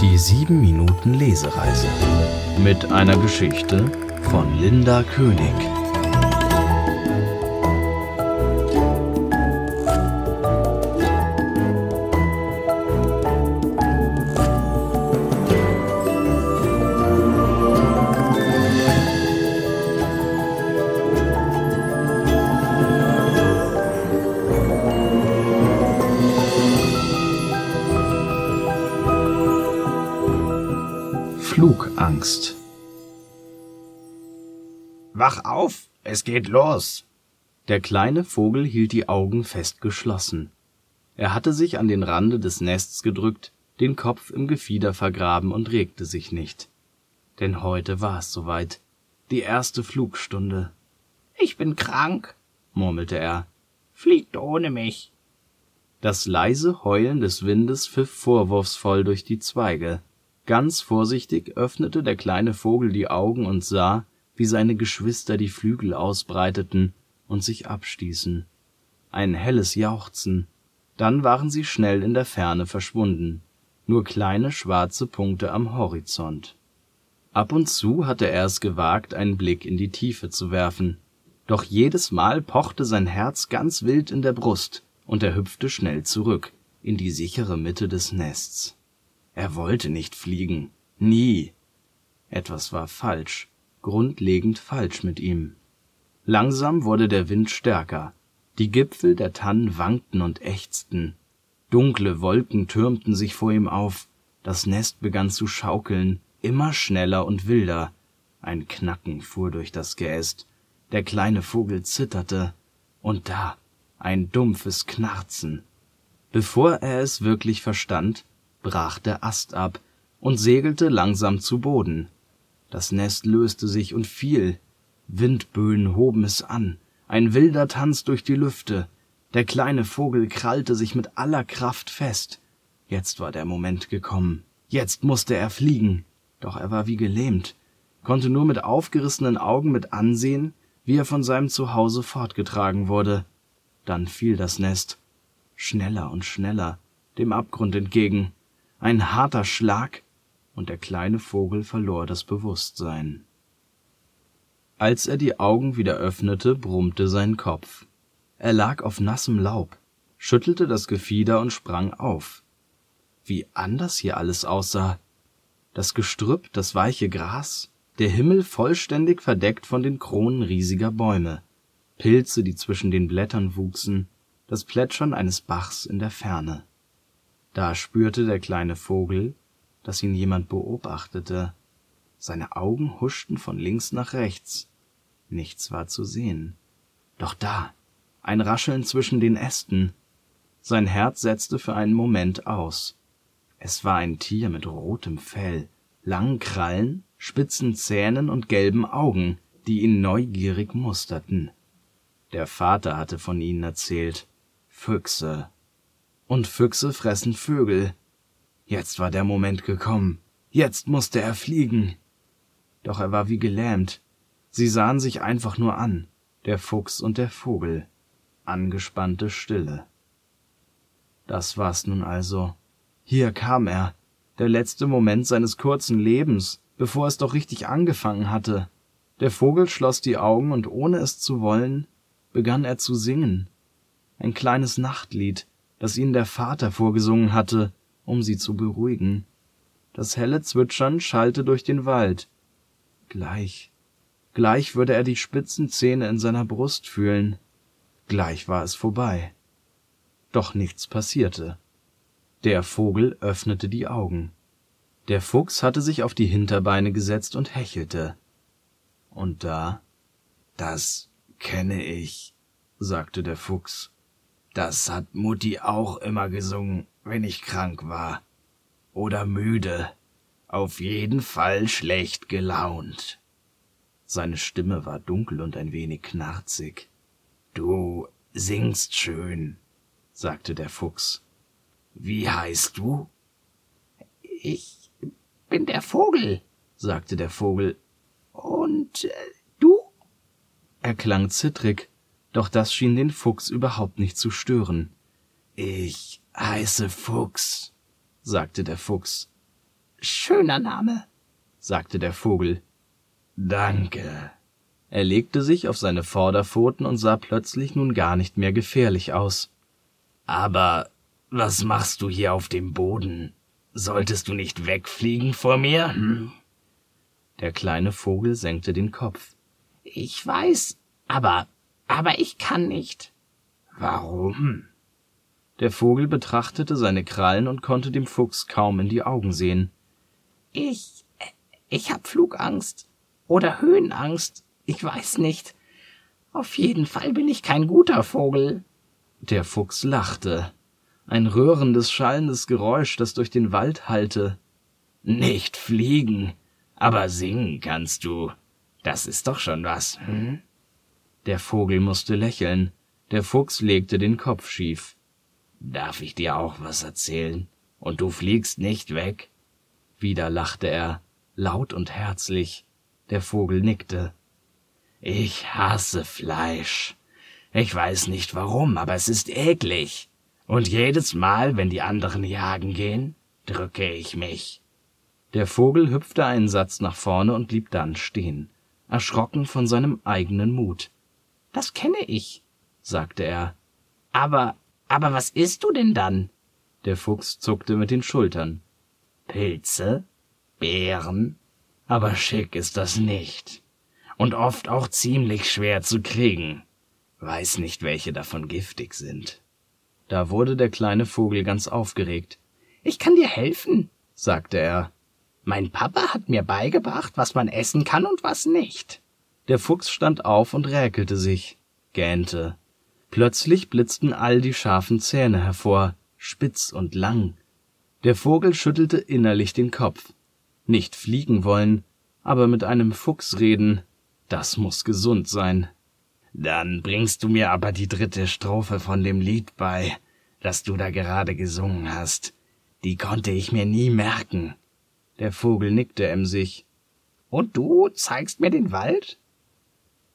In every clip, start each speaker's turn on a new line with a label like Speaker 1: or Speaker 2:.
Speaker 1: Die 7 Minuten Lesereise mit einer Geschichte von Linda König.
Speaker 2: Wach auf, es geht los.
Speaker 1: Der kleine Vogel hielt die Augen fest geschlossen. Er hatte sich an den Rande des Nests gedrückt, den Kopf im Gefieder vergraben und regte sich nicht. Denn heute war es soweit. Die erste Flugstunde.
Speaker 2: Ich bin krank, murmelte er. Fliegt ohne mich.
Speaker 1: Das leise Heulen des Windes pfiff vorwurfsvoll durch die Zweige. Ganz vorsichtig öffnete der kleine Vogel die Augen und sah, wie seine Geschwister die Flügel ausbreiteten und sich abstießen. Ein helles Jauchzen, dann waren sie schnell in der Ferne verschwunden, nur kleine schwarze Punkte am Horizont. Ab und zu hatte er es gewagt, einen Blick in die Tiefe zu werfen, doch jedes Mal pochte sein Herz ganz wild in der Brust, und er hüpfte schnell zurück in die sichere Mitte des Nests. Er wollte nicht fliegen. Nie. Etwas war falsch, grundlegend falsch mit ihm. Langsam wurde der Wind stärker. Die Gipfel der Tannen wankten und ächzten. Dunkle Wolken türmten sich vor ihm auf. Das Nest begann zu schaukeln, immer schneller und wilder. Ein Knacken fuhr durch das Geäst. Der kleine Vogel zitterte. Und da ein dumpfes Knarzen. Bevor er es wirklich verstand, brach der Ast ab und segelte langsam zu Boden. Das Nest löste sich und fiel. Windböen hoben es an, ein wilder Tanz durch die Lüfte. Der kleine Vogel krallte sich mit aller Kraft fest. Jetzt war der Moment gekommen. Jetzt musste er fliegen. Doch er war wie gelähmt, konnte nur mit aufgerissenen Augen mit ansehen, wie er von seinem Zuhause fortgetragen wurde. Dann fiel das Nest, schneller und schneller, dem Abgrund entgegen ein harter Schlag, und der kleine Vogel verlor das Bewusstsein. Als er die Augen wieder öffnete, brummte sein Kopf. Er lag auf nassem Laub, schüttelte das Gefieder und sprang auf. Wie anders hier alles aussah. Das Gestrüpp, das weiche Gras, der Himmel vollständig verdeckt von den Kronen riesiger Bäume, Pilze, die zwischen den Blättern wuchsen, das Plätschern eines Bachs in der Ferne. Da spürte der kleine Vogel, dass ihn jemand beobachtete. Seine Augen huschten von links nach rechts. Nichts war zu sehen. Doch da, ein Rascheln zwischen den Ästen. Sein Herz setzte für einen Moment aus. Es war ein Tier mit rotem Fell, langen Krallen, spitzen Zähnen und gelben Augen, die ihn neugierig musterten. Der Vater hatte von ihnen erzählt. Füchse und Füchse fressen Vögel. Jetzt war der Moment gekommen. Jetzt musste er fliegen. Doch er war wie gelähmt. Sie sahen sich einfach nur an, der Fuchs und der Vogel. Angespannte Stille. Das war's nun also. Hier kam er, der letzte Moment seines kurzen Lebens, bevor es doch richtig angefangen hatte. Der Vogel schloss die Augen und ohne es zu wollen, begann er zu singen. Ein kleines Nachtlied, das ihnen der Vater vorgesungen hatte, um sie zu beruhigen. Das helle Zwitschern schallte durch den Wald. Gleich, gleich würde er die spitzen Zähne in seiner Brust fühlen. Gleich war es vorbei. Doch nichts passierte. Der Vogel öffnete die Augen. Der Fuchs hatte sich auf die Hinterbeine gesetzt und hechelte. Und da Das kenne ich, sagte der Fuchs. Das hat Mutti auch immer gesungen, wenn ich krank war. Oder müde. Auf jeden Fall schlecht gelaunt. Seine Stimme war dunkel und ein wenig knarzig. Du singst schön, sagte der Fuchs. Wie heißt du?
Speaker 2: Ich bin der Vogel,
Speaker 1: sagte der Vogel.
Speaker 2: Und äh, du?
Speaker 1: Er klang zittrig doch das schien den Fuchs überhaupt nicht zu stören.
Speaker 2: Ich heiße Fuchs, sagte der Fuchs. Schöner Name,
Speaker 1: sagte der Vogel. Danke. Er legte sich auf seine Vorderpfoten und sah plötzlich nun gar nicht mehr gefährlich aus. Aber was machst du hier auf dem Boden? Solltest du nicht wegfliegen vor mir? Hm? Der kleine Vogel senkte den Kopf.
Speaker 2: Ich weiß, aber, aber ich kann nicht.
Speaker 1: Warum? Der Vogel betrachtete seine Krallen und konnte dem Fuchs kaum in die Augen sehen.
Speaker 2: Ich, ich hab Flugangst oder Höhenangst, ich weiß nicht. Auf jeden Fall bin ich kein guter Vogel.
Speaker 1: Der Fuchs lachte. Ein röhrendes, schallendes Geräusch, das durch den Wald hallte. Nicht fliegen, aber singen kannst du. Das ist doch schon was, hm? Der Vogel musste lächeln. Der Fuchs legte den Kopf schief. Darf ich dir auch was erzählen? Und du fliegst nicht weg? Wieder lachte er, laut und herzlich. Der Vogel nickte. Ich hasse Fleisch. Ich weiß nicht warum, aber es ist eklig. Und jedes Mal, wenn die anderen jagen gehen, drücke ich mich. Der Vogel hüpfte einen Satz nach vorne und blieb dann stehen, erschrocken von seinem eigenen Mut.
Speaker 2: Das kenne ich, sagte er. Aber, aber was isst du denn dann?
Speaker 1: Der Fuchs zuckte mit den Schultern. Pilze? Beeren? Aber schick ist das nicht. Und oft auch ziemlich schwer zu kriegen. Weiß nicht, welche davon giftig sind. Da wurde der kleine Vogel ganz aufgeregt.
Speaker 2: Ich kann dir helfen, sagte er. Mein Papa hat mir beigebracht, was man essen kann und was nicht.
Speaker 1: Der Fuchs stand auf und räkelte sich, gähnte. Plötzlich blitzten all die scharfen Zähne hervor, spitz und lang. Der Vogel schüttelte innerlich den Kopf. Nicht fliegen wollen, aber mit einem Fuchs reden, das muss gesund sein. Dann bringst du mir aber die dritte Strophe von dem Lied bei, das du da gerade gesungen hast. Die konnte ich mir nie merken. Der Vogel nickte emsig.
Speaker 2: Und du zeigst mir den Wald?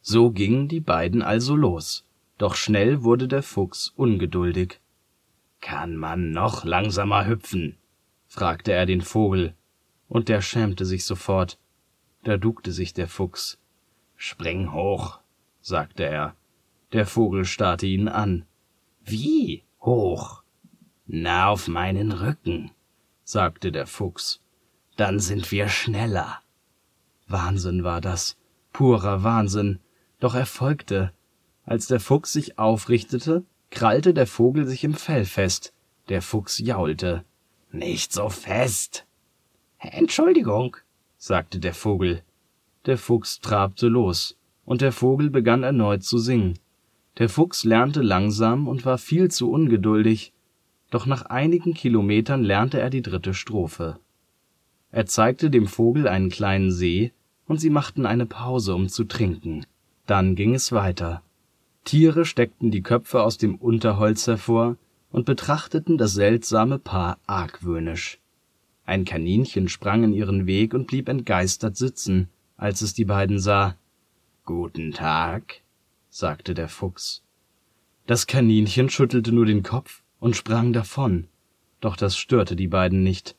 Speaker 1: So gingen die beiden also los. Doch schnell wurde der Fuchs ungeduldig. Kann man noch langsamer hüpfen? fragte er den Vogel, und der schämte sich sofort. Da duckte sich der Fuchs. Spring hoch, sagte er. Der Vogel starrte ihn an. Wie hoch? Na, auf meinen Rücken, sagte der Fuchs. Dann sind wir schneller. Wahnsinn war das, purer Wahnsinn, doch er folgte. Als der Fuchs sich aufrichtete, krallte der Vogel sich im Fell fest. Der Fuchs jaulte. Nicht so fest.
Speaker 2: Entschuldigung,
Speaker 1: sagte der Vogel. Der Fuchs trabte los, und der Vogel begann erneut zu singen. Der Fuchs lernte langsam und war viel zu ungeduldig, doch nach einigen Kilometern lernte er die dritte Strophe. Er zeigte dem Vogel einen kleinen See, und sie machten eine Pause, um zu trinken. Dann ging es weiter. Tiere steckten die Köpfe aus dem Unterholz hervor und betrachteten das seltsame Paar argwöhnisch. Ein Kaninchen sprang in ihren Weg und blieb entgeistert sitzen, als es die beiden sah. Guten Tag, sagte der Fuchs. Das Kaninchen schüttelte nur den Kopf und sprang davon, doch das störte die beiden nicht.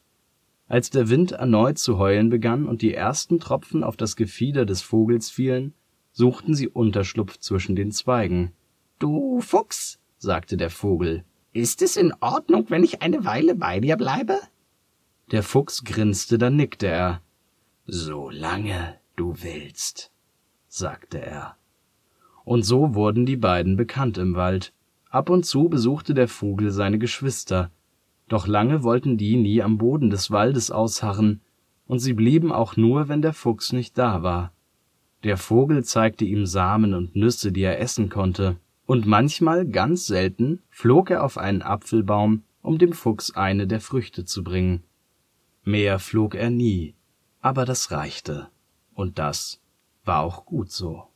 Speaker 1: Als der Wind erneut zu heulen begann und die ersten Tropfen auf das Gefieder des Vogels fielen, suchten sie Unterschlupf zwischen den Zweigen.
Speaker 2: Du Fuchs, sagte der Vogel, ist es in Ordnung, wenn ich eine Weile bei dir bleibe?
Speaker 1: Der Fuchs grinste, dann nickte er. Solange du willst, sagte er. Und so wurden die beiden bekannt im Wald. Ab und zu besuchte der Vogel seine Geschwister, doch lange wollten die nie am Boden des Waldes ausharren, und sie blieben auch nur, wenn der Fuchs nicht da war. Der Vogel zeigte ihm Samen und Nüsse, die er essen konnte, und manchmal, ganz selten, flog er auf einen Apfelbaum, um dem Fuchs eine der Früchte zu bringen. Mehr flog er nie, aber das reichte. Und das war auch gut so.